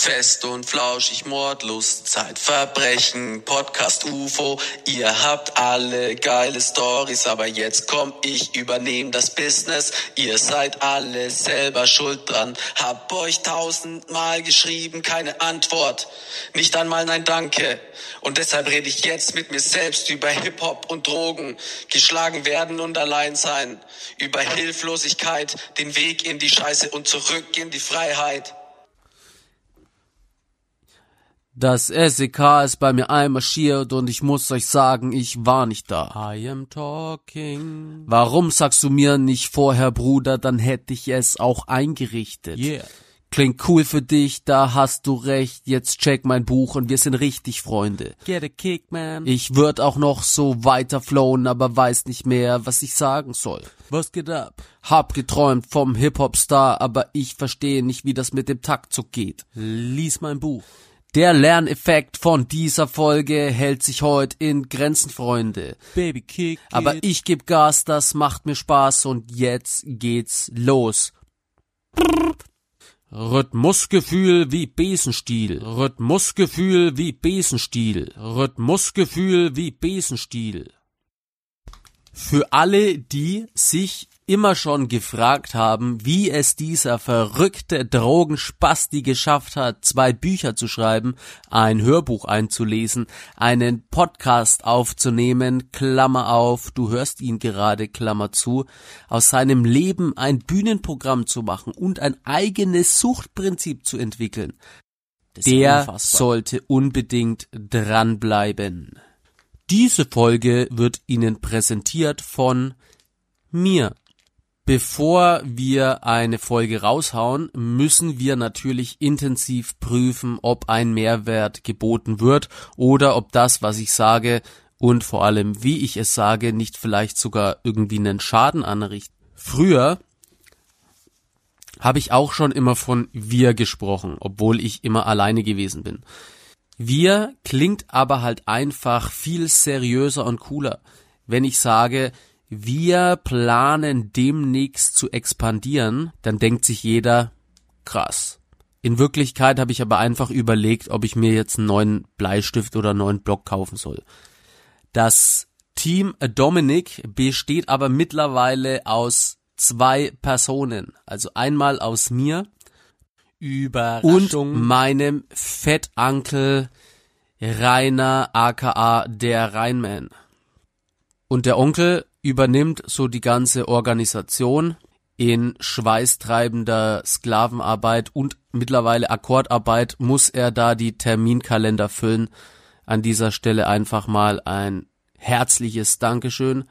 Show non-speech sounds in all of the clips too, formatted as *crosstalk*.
Fest und flauschig, Mordlust, Zeitverbrechen, Podcast UFO. Ihr habt alle geile Stories, aber jetzt komm ich, übernehm das Business. Ihr seid alle selber schuld dran. Hab euch tausendmal geschrieben, keine Antwort. Nicht einmal nein Danke. Und deshalb rede ich jetzt mit mir selbst über Hip-Hop und Drogen. Geschlagen werden und allein sein. Über Hilflosigkeit, den Weg in die Scheiße und zurück in die Freiheit. Das SEK ist bei mir einmarschiert und ich muss euch sagen, ich war nicht da. I am talking. Warum sagst du mir nicht vorher, Bruder, dann hätte ich es auch eingerichtet. Yeah. Klingt cool für dich, da hast du recht. Jetzt check mein Buch und wir sind richtig Freunde. Get a kick, man. Ich würd auch noch so weiter flowen, aber weiß nicht mehr, was ich sagen soll. Was geht ab? Hab geträumt vom Hip-Hop-Star, aber ich verstehe nicht, wie das mit dem Taktzug geht. Lies mein Buch. Der Lerneffekt von dieser Folge hält sich heute in Grenzen, Freunde. Baby kick. it. Aber ich geb Gas, das macht mir Spaß und jetzt geht's los. Rhythmusgefühl wie Besenstiel. Rhythmusgefühl wie Besenstiel. Rhythmusgefühl wie Besenstiel. Für alle, die sich immer schon gefragt haben, wie es dieser verrückte Drogenspasti geschafft hat, zwei Bücher zu schreiben, ein Hörbuch einzulesen, einen Podcast aufzunehmen, Klammer auf, du hörst ihn gerade, Klammer zu, aus seinem Leben ein Bühnenprogramm zu machen und ein eigenes Suchtprinzip zu entwickeln, der sollte unbedingt dranbleiben. Diese Folge wird Ihnen präsentiert von mir. Bevor wir eine Folge raushauen, müssen wir natürlich intensiv prüfen, ob ein Mehrwert geboten wird oder ob das, was ich sage und vor allem wie ich es sage, nicht vielleicht sogar irgendwie einen Schaden anrichtet. Früher habe ich auch schon immer von wir gesprochen, obwohl ich immer alleine gewesen bin. Wir klingt aber halt einfach viel seriöser und cooler, wenn ich sage, wir planen demnächst zu expandieren, dann denkt sich jeder, krass. In Wirklichkeit habe ich aber einfach überlegt, ob ich mir jetzt einen neuen Bleistift oder einen neuen Block kaufen soll. Das Team Dominic besteht aber mittlerweile aus zwei Personen. Also einmal aus mir und meinem Fettankel Rainer aka der Rheinman. Und der Onkel übernimmt so die ganze Organisation in schweißtreibender Sklavenarbeit und mittlerweile Akkordarbeit muss er da die Terminkalender füllen. An dieser Stelle einfach mal ein herzliches Dankeschön.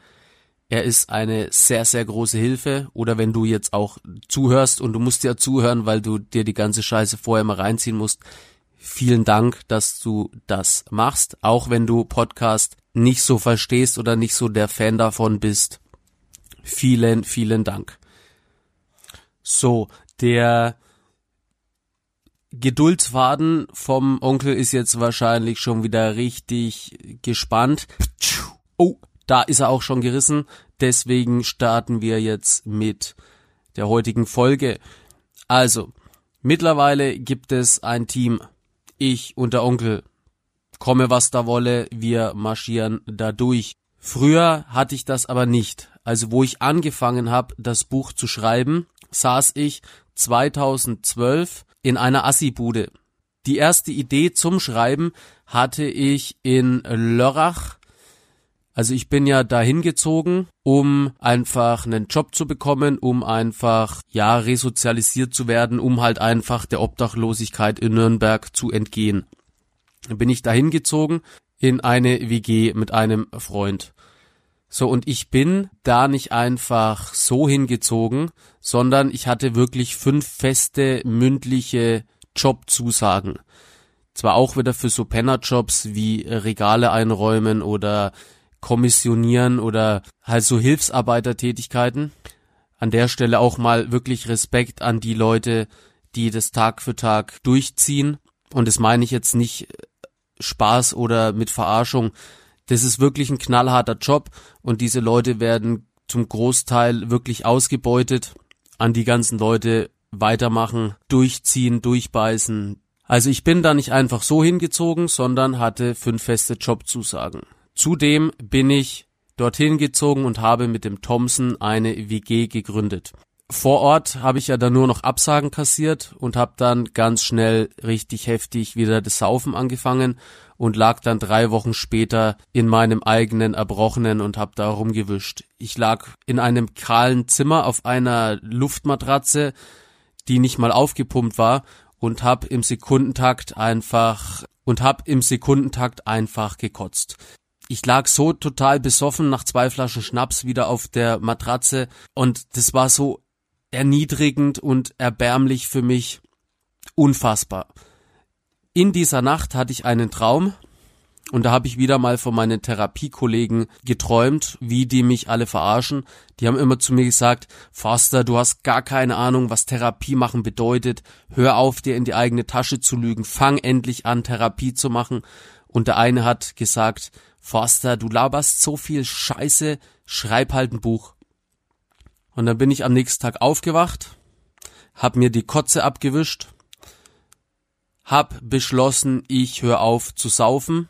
Er ist eine sehr, sehr große Hilfe. Oder wenn du jetzt auch zuhörst und du musst ja zuhören, weil du dir die ganze Scheiße vorher mal reinziehen musst. Vielen Dank, dass du das machst. Auch wenn du Podcast nicht so verstehst oder nicht so der Fan davon bist. Vielen, vielen Dank. So, der Geduldsfaden vom Onkel ist jetzt wahrscheinlich schon wieder richtig gespannt. Oh, da ist er auch schon gerissen. Deswegen starten wir jetzt mit der heutigen Folge. Also, mittlerweile gibt es ein Team. Ich und der Onkel. Komme was da wolle, wir marschieren da durch. Früher hatte ich das aber nicht. Also wo ich angefangen habe, das Buch zu schreiben, saß ich 2012 in einer Assi-Bude. Die erste Idee zum Schreiben hatte ich in Lörrach. Also ich bin ja dahin gezogen, um einfach einen Job zu bekommen, um einfach, ja, resozialisiert zu werden, um halt einfach der Obdachlosigkeit in Nürnberg zu entgehen. Bin ich dahin gezogen in eine WG mit einem Freund. So, und ich bin da nicht einfach so hingezogen, sondern ich hatte wirklich fünf feste mündliche Jobzusagen. Zwar auch wieder für so Pennerjobs wie Regale einräumen oder kommissionieren oder halt so Hilfsarbeitertätigkeiten. An der Stelle auch mal wirklich Respekt an die Leute, die das Tag für Tag durchziehen. Und das meine ich jetzt nicht Spaß oder mit Verarschung. Das ist wirklich ein knallharter Job und diese Leute werden zum Großteil wirklich ausgebeutet. An die ganzen Leute weitermachen, durchziehen, durchbeißen. Also ich bin da nicht einfach so hingezogen, sondern hatte fünf feste Jobzusagen. Zudem bin ich dorthin gezogen und habe mit dem Thompson eine WG gegründet. Vor Ort habe ich ja dann nur noch Absagen kassiert und habe dann ganz schnell richtig heftig wieder das Saufen angefangen und lag dann drei Wochen später in meinem eigenen Erbrochenen und habe da rumgewischt. Ich lag in einem kahlen Zimmer auf einer Luftmatratze, die nicht mal aufgepumpt war und hab im Sekundentakt einfach und hab im Sekundentakt einfach gekotzt. Ich lag so total besoffen nach zwei Flaschen Schnaps wieder auf der Matratze und das war so erniedrigend und erbärmlich für mich. Unfassbar. In dieser Nacht hatte ich einen Traum, und da habe ich wieder mal von meinen Therapiekollegen geträumt, wie die mich alle verarschen. Die haben immer zu mir gesagt, Foster, du hast gar keine Ahnung, was Therapie machen bedeutet. Hör auf, dir in die eigene Tasche zu lügen. Fang endlich an, Therapie zu machen. Und der eine hat gesagt, Foster, du laberst so viel Scheiße, schreib halt ein Buch. Und dann bin ich am nächsten Tag aufgewacht, hab mir die Kotze abgewischt, hab beschlossen, ich hör auf zu saufen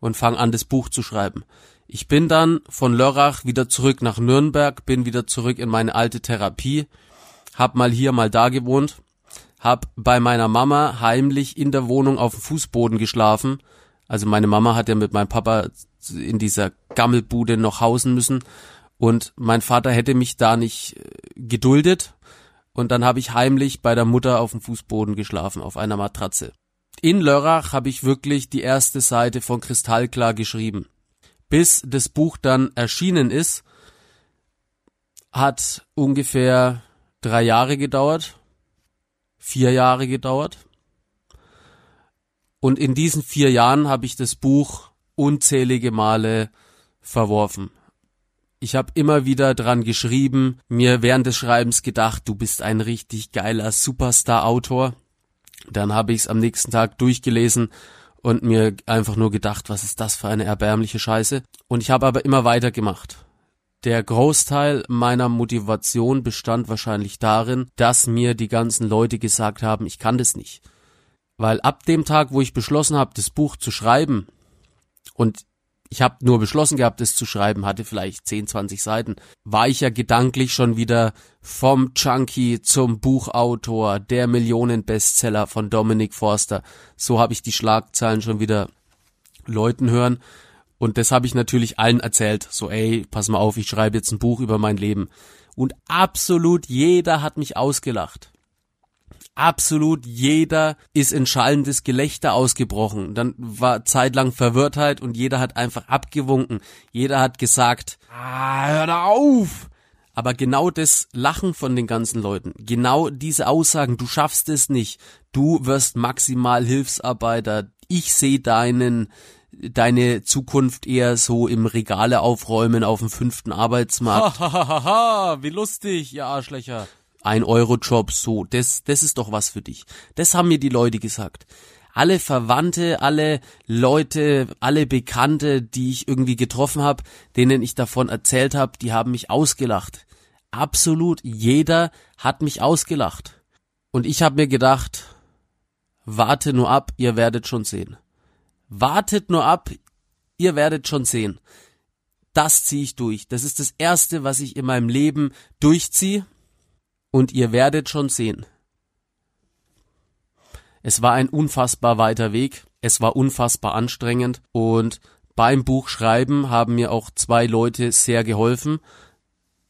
und fange an, das Buch zu schreiben. Ich bin dann von Lörrach wieder zurück nach Nürnberg, bin wieder zurück in meine alte Therapie, hab mal hier, mal da gewohnt, hab bei meiner Mama heimlich in der Wohnung auf dem Fußboden geschlafen. Also meine Mama hat ja mit meinem Papa in dieser Gammelbude noch hausen müssen und mein Vater hätte mich da nicht äh, geduldet und dann habe ich heimlich bei der Mutter auf dem Fußboden geschlafen, auf einer Matratze in Lörrach habe ich wirklich die erste Seite von Kristallklar geschrieben. Bis das Buch dann erschienen ist, hat ungefähr drei Jahre gedauert, vier Jahre gedauert. Und in diesen vier Jahren habe ich das Buch unzählige Male verworfen. Ich habe immer wieder dran geschrieben, mir während des Schreibens gedacht, du bist ein richtig geiler Superstar-Autor. Dann habe ich es am nächsten Tag durchgelesen und mir einfach nur gedacht, was ist das für eine erbärmliche Scheiße. Und ich habe aber immer weitergemacht. Der Großteil meiner Motivation bestand wahrscheinlich darin, dass mir die ganzen Leute gesagt haben, ich kann das nicht. Weil ab dem Tag, wo ich beschlossen habe, das Buch zu schreiben, und ich habe nur beschlossen gehabt, es zu schreiben, hatte vielleicht 10, 20 Seiten, war ich ja gedanklich schon wieder vom Junkie zum Buchautor, der Millionenbestseller von Dominic Forster. So habe ich die Schlagzeilen schon wieder Leuten hören. Und das habe ich natürlich allen erzählt. So, ey, pass mal auf, ich schreibe jetzt ein Buch über mein Leben. Und absolut jeder hat mich ausgelacht absolut jeder ist in schallendes Gelächter ausgebrochen. Dann war zeitlang Verwirrtheit und jeder hat einfach abgewunken. Jeder hat gesagt, ah, hör da auf! Aber genau das Lachen von den ganzen Leuten, genau diese Aussagen, du schaffst es nicht, du wirst maximal Hilfsarbeiter, ich sehe deinen, deine Zukunft eher so im Regale aufräumen auf dem fünften Arbeitsmarkt. *laughs* Hahaha, wie lustig, ihr Arschlöcher ein Euro Job, so, das, das ist doch was für dich. Das haben mir die Leute gesagt. Alle Verwandte, alle Leute, alle Bekannte, die ich irgendwie getroffen habe, denen ich davon erzählt habe, die haben mich ausgelacht. Absolut jeder hat mich ausgelacht. Und ich habe mir gedacht, warte nur ab, ihr werdet schon sehen. Wartet nur ab, ihr werdet schon sehen. Das ziehe ich durch. Das ist das Erste, was ich in meinem Leben durchziehe und ihr werdet schon sehen. Es war ein unfassbar weiter Weg, es war unfassbar anstrengend und beim Buchschreiben haben mir auch zwei Leute sehr geholfen.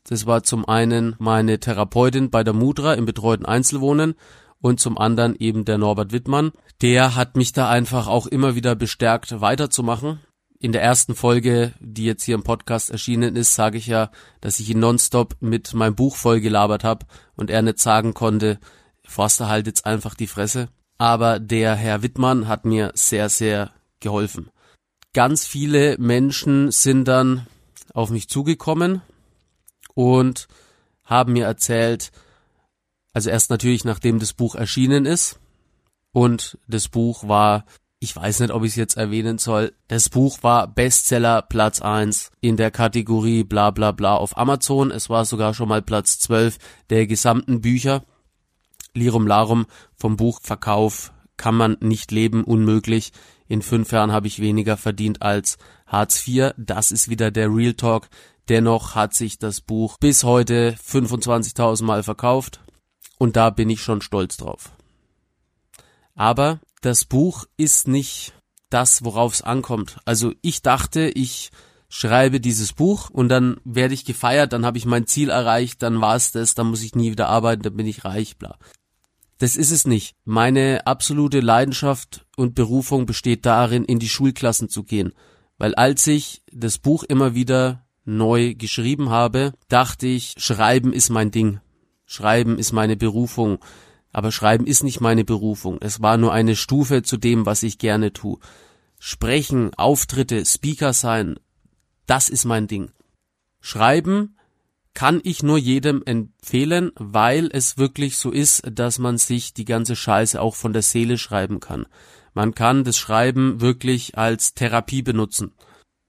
Das war zum einen meine Therapeutin bei der Mudra im betreuten Einzelwohnen und zum anderen eben der Norbert Wittmann. Der hat mich da einfach auch immer wieder bestärkt, weiterzumachen in der ersten Folge, die jetzt hier im Podcast erschienen ist, sage ich ja, dass ich ihn nonstop mit meinem Buch vollgelabert habe und er nicht sagen konnte, Forster halt jetzt einfach die Fresse. Aber der Herr Wittmann hat mir sehr, sehr geholfen. Ganz viele Menschen sind dann auf mich zugekommen und haben mir erzählt, also erst natürlich nachdem das Buch erschienen ist und das Buch war ich weiß nicht, ob ich es jetzt erwähnen soll. Das Buch war Bestseller Platz 1 in der Kategorie bla bla bla auf Amazon. Es war sogar schon mal Platz 12 der gesamten Bücher. Lirum Larum vom Buchverkauf kann man nicht leben, unmöglich. In fünf Jahren habe ich weniger verdient als Hartz IV. Das ist wieder der Real Talk. Dennoch hat sich das Buch bis heute 25.000 Mal verkauft und da bin ich schon stolz drauf. Aber das Buch ist nicht das, worauf es ankommt. Also ich dachte, ich schreibe dieses Buch und dann werde ich gefeiert, dann habe ich mein Ziel erreicht, dann war es das, dann muss ich nie wieder arbeiten, dann bin ich reich, bla. Das ist es nicht. Meine absolute Leidenschaft und Berufung besteht darin, in die Schulklassen zu gehen. Weil als ich das Buch immer wieder neu geschrieben habe, dachte ich, Schreiben ist mein Ding. Schreiben ist meine Berufung. Aber Schreiben ist nicht meine Berufung. Es war nur eine Stufe zu dem, was ich gerne tue. Sprechen, Auftritte, Speaker sein, das ist mein Ding. Schreiben kann ich nur jedem empfehlen, weil es wirklich so ist, dass man sich die ganze Scheiße auch von der Seele schreiben kann. Man kann das Schreiben wirklich als Therapie benutzen.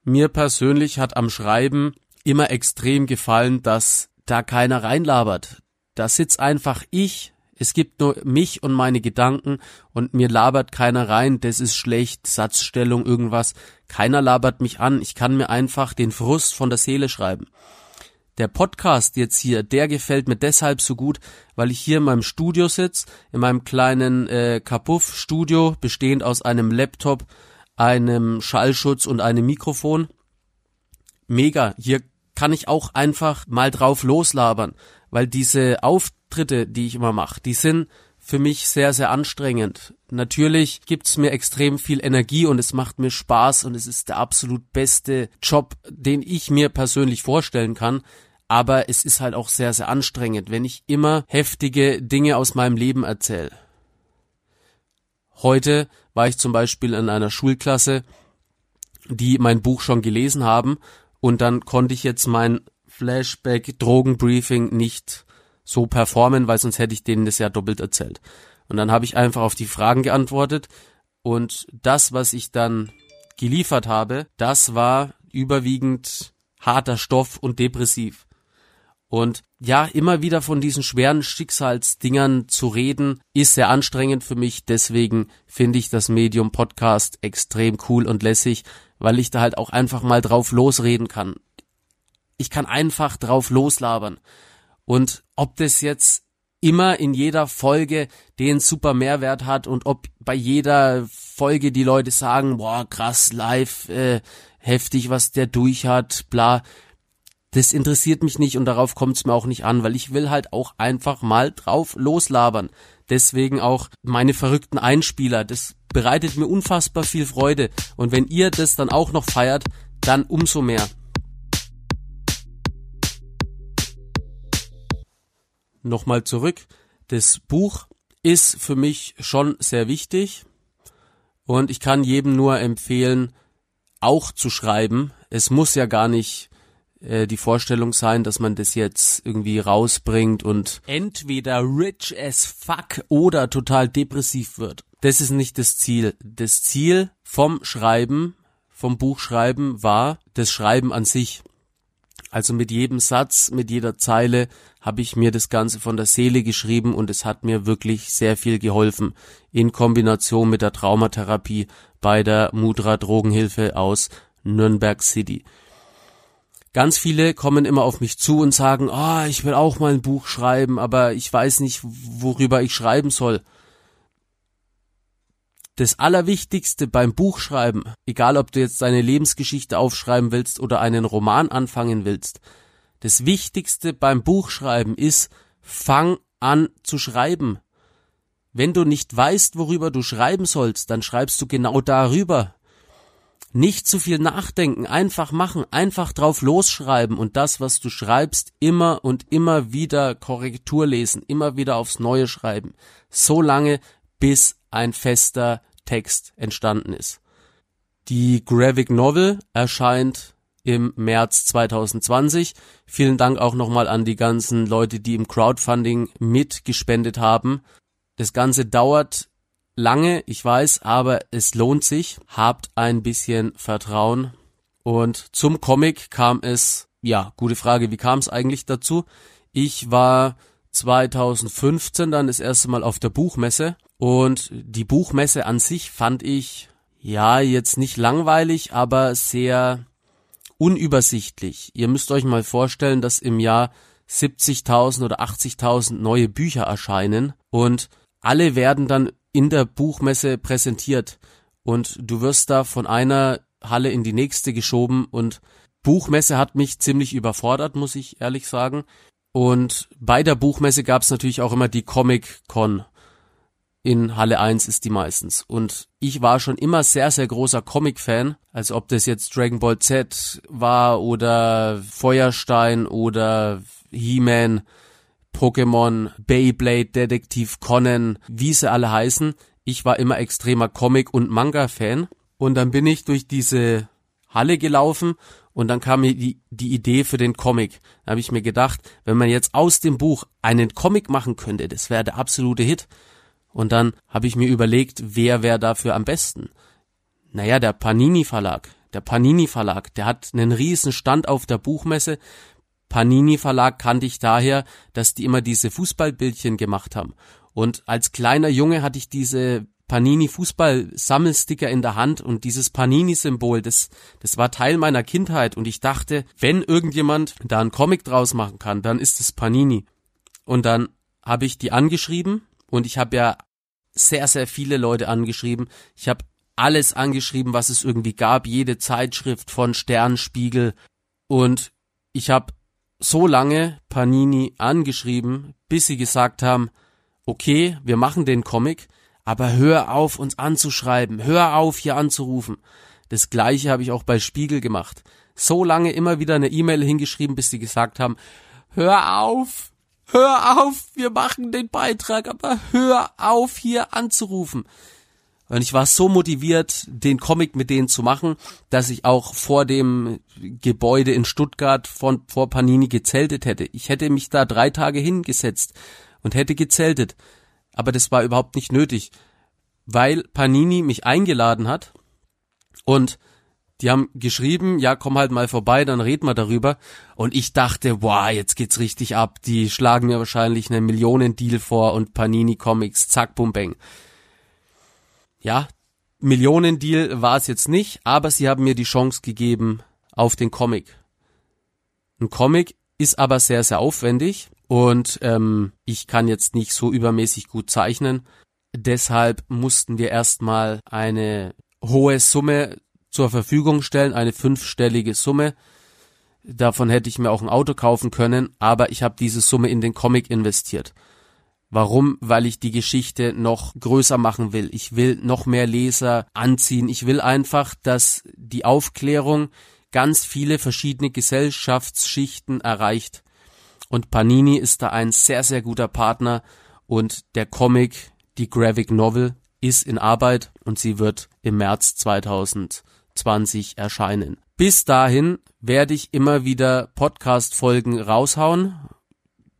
Mir persönlich hat am Schreiben immer extrem gefallen, dass da keiner reinlabert. Da sitzt einfach ich, es gibt nur mich und meine Gedanken und mir labert keiner rein, das ist schlecht, Satzstellung, irgendwas. Keiner labert mich an, ich kann mir einfach den Frust von der Seele schreiben. Der Podcast jetzt hier, der gefällt mir deshalb so gut, weil ich hier in meinem Studio sitze, in meinem kleinen äh, Kapuff-Studio, bestehend aus einem Laptop, einem Schallschutz und einem Mikrofon. Mega, hier kann ich auch einfach mal drauf loslabern, weil diese Auftritte, die ich immer mache, die sind für mich sehr, sehr anstrengend. Natürlich gibt's mir extrem viel Energie und es macht mir Spaß und es ist der absolut beste Job, den ich mir persönlich vorstellen kann. Aber es ist halt auch sehr, sehr anstrengend, wenn ich immer heftige Dinge aus meinem Leben erzähle. Heute war ich zum Beispiel in einer Schulklasse, die mein Buch schon gelesen haben und dann konnte ich jetzt mein Flashback Drogenbriefing nicht so performen, weil sonst hätte ich denen das ja doppelt erzählt. Und dann habe ich einfach auf die Fragen geantwortet und das, was ich dann geliefert habe, das war überwiegend harter Stoff und depressiv. Und ja, immer wieder von diesen schweren Schicksalsdingern zu reden, ist sehr anstrengend für mich. Deswegen finde ich das Medium Podcast extrem cool und lässig, weil ich da halt auch einfach mal drauf losreden kann. Ich kann einfach drauf loslabern. Und ob das jetzt immer in jeder Folge den super Mehrwert hat und ob bei jeder Folge die Leute sagen, boah, krass, live, äh, heftig, was der durch hat, bla das interessiert mich nicht und darauf kommt es mir auch nicht an, weil ich will halt auch einfach mal drauf loslabern. Deswegen auch meine verrückten Einspieler. Das bereitet mir unfassbar viel Freude. Und wenn ihr das dann auch noch feiert, dann umso mehr. Nochmal zurück. Das Buch ist für mich schon sehr wichtig. Und ich kann jedem nur empfehlen, auch zu schreiben. Es muss ja gar nicht äh, die Vorstellung sein, dass man das jetzt irgendwie rausbringt und entweder rich as fuck oder total depressiv wird. Das ist nicht das Ziel. Das Ziel vom Schreiben, vom Buchschreiben war das Schreiben an sich. Also mit jedem Satz, mit jeder Zeile habe ich mir das Ganze von der Seele geschrieben und es hat mir wirklich sehr viel geholfen. In Kombination mit der Traumatherapie bei der Mudra Drogenhilfe aus Nürnberg City. Ganz viele kommen immer auf mich zu und sagen, ah, oh, ich will auch mal ein Buch schreiben, aber ich weiß nicht, worüber ich schreiben soll. Das Allerwichtigste beim Buchschreiben, egal ob du jetzt deine Lebensgeschichte aufschreiben willst oder einen Roman anfangen willst, das Wichtigste beim Buchschreiben ist, fang an zu schreiben. Wenn du nicht weißt, worüber du schreiben sollst, dann schreibst du genau darüber. Nicht zu viel nachdenken, einfach machen, einfach drauf losschreiben und das, was du schreibst, immer und immer wieder Korrektur lesen, immer wieder aufs Neue schreiben. So lange, bis ein fester Text entstanden ist. Die Graphic Novel erscheint im März 2020. Vielen Dank auch nochmal an die ganzen Leute, die im Crowdfunding mitgespendet haben. Das Ganze dauert lange, ich weiß, aber es lohnt sich. Habt ein bisschen Vertrauen. Und zum Comic kam es, ja, gute Frage, wie kam es eigentlich dazu? Ich war 2015 dann das erste Mal auf der Buchmesse Und die Buchmesse an sich fand ich, ja, jetzt nicht langweilig, aber sehr unübersichtlich. Ihr müsst euch mal vorstellen, dass im Jahr 70.000 oder 80.000 neue Bücher erscheinen und alle werden dann in der Buchmesse präsentiert und du wirst da von einer Halle in die nächste geschoben und Buchmesse hat mich ziemlich überfordert, muss ich ehrlich sagen. Und bei der Buchmesse gab es natürlich auch immer die Comic Con. In Halle 1 ist die meistens. Und ich war schon immer sehr, sehr großer Comic-Fan. Also ob das jetzt Dragon Ball Z war oder Feuerstein oder He-Man, Pokémon, Beyblade, Detektiv Conan, wie sie alle heißen. Ich war immer extremer Comic- und Manga-Fan. Und dann bin ich durch diese Halle gelaufen und dann kam mir die, die Idee für den Comic. Da habe ich mir gedacht, wenn man jetzt aus dem Buch einen Comic machen könnte, das wäre der absolute Hit. Und dann habe ich mir überlegt, wer wäre dafür am besten. Naja, der Panini Verlag. Der Panini Verlag, der hat einen riesen Stand auf der Buchmesse. Panini Verlag kannte ich daher, dass die immer diese Fußballbildchen gemacht haben. Und als kleiner Junge hatte ich diese Panini Fußball Sammelsticker in der Hand und dieses Panini Symbol, das, das war Teil meiner Kindheit und ich dachte, wenn irgendjemand da einen Comic draus machen kann, dann ist es Panini. Und dann habe ich die angeschrieben und ich habe ja sehr, sehr viele Leute angeschrieben. Ich habe alles angeschrieben, was es irgendwie gab, jede Zeitschrift von Sternspiegel und ich habe so lange Panini angeschrieben, bis sie gesagt haben, okay, wir machen den Comic, aber hör auf, uns anzuschreiben, hör auf, hier anzurufen. Das gleiche habe ich auch bei Spiegel gemacht. So lange immer wieder eine E-Mail hingeschrieben, bis sie gesagt haben, hör auf, hör auf, wir machen den Beitrag, aber hör auf, hier anzurufen. Und ich war so motiviert, den Comic mit denen zu machen, dass ich auch vor dem Gebäude in Stuttgart von, vor Panini gezeltet hätte. Ich hätte mich da drei Tage hingesetzt und hätte gezeltet aber das war überhaupt nicht nötig, weil Panini mich eingeladen hat und die haben geschrieben, ja, komm halt mal vorbei, dann reden wir darüber. Und ich dachte, wow, jetzt geht's richtig ab. Die schlagen mir wahrscheinlich einen Millionendeal vor und Panini Comics, zack, bum, bang. Ja, Millionendeal war es jetzt nicht, aber sie haben mir die Chance gegeben auf den Comic. Ein Comic ist aber sehr, sehr aufwendig und ähm, ich kann jetzt nicht so übermäßig gut zeichnen. Deshalb mussten wir erstmal eine hohe Summe zur Verfügung stellen, eine fünfstellige Summe. Davon hätte ich mir auch ein Auto kaufen können, aber ich habe diese Summe in den Comic investiert. Warum? Weil ich die Geschichte noch größer machen will. Ich will noch mehr Leser anziehen. Ich will einfach, dass die Aufklärung ganz viele verschiedene Gesellschaftsschichten erreicht. Und Panini ist da ein sehr, sehr guter Partner und der Comic, die Graphic Novel, ist in Arbeit und sie wird im März 2020 erscheinen. Bis dahin werde ich immer wieder Podcast-Folgen raushauen.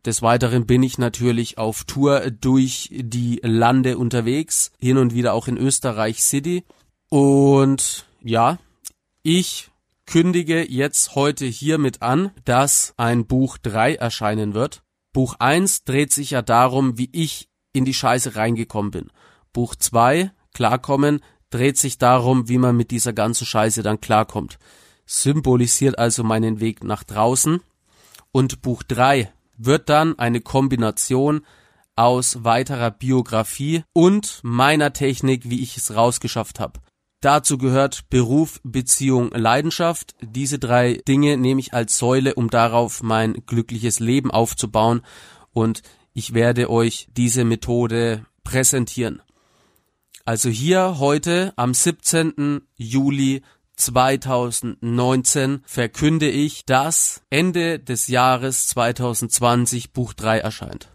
Des Weiteren bin ich natürlich auf Tour durch die Lande unterwegs, hin und wieder auch in Österreich City. Und ja, ich kündige jetzt heute hiermit an, dass ein Buch 3 erscheinen wird. Buch 1 dreht sich ja darum, wie ich in die Scheiße reingekommen bin. Buch 2, Klarkommen, dreht sich darum, wie man mit dieser ganzen Scheiße dann klarkommt. Symbolisiert also meinen Weg nach draußen. Und Buch 3 wird dann eine Kombination aus weiterer Biografie und meiner Technik, wie ich es rausgeschafft habe. Dazu gehört Beruf, Beziehung, Leidenschaft. Diese drei Dinge nehme ich als Säule, um darauf mein glückliches Leben aufzubauen. Und ich werde euch diese Methode präsentieren. Also hier heute am 17. Juli 2019 verkünde ich, dass Ende des Jahres 2020 Buch 3 erscheint.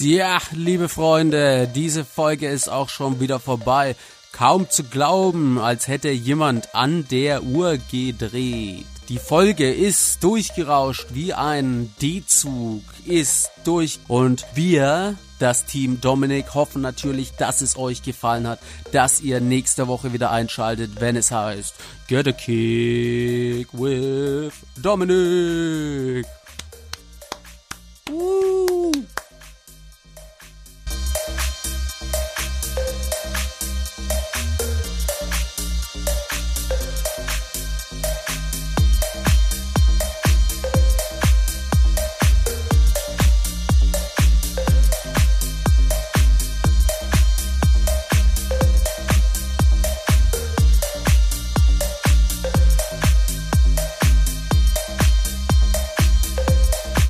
Ja, liebe Freunde, diese Folge ist auch schon wieder vorbei. Kaum zu glauben, als hätte jemand an der Uhr gedreht. Die Folge ist durchgerauscht wie ein D-Zug, ist durch und wir das Team Dominik hoffen natürlich, dass es euch gefallen hat, dass ihr nächste Woche wieder einschaltet, wenn es heißt Get a Kick with Dominik.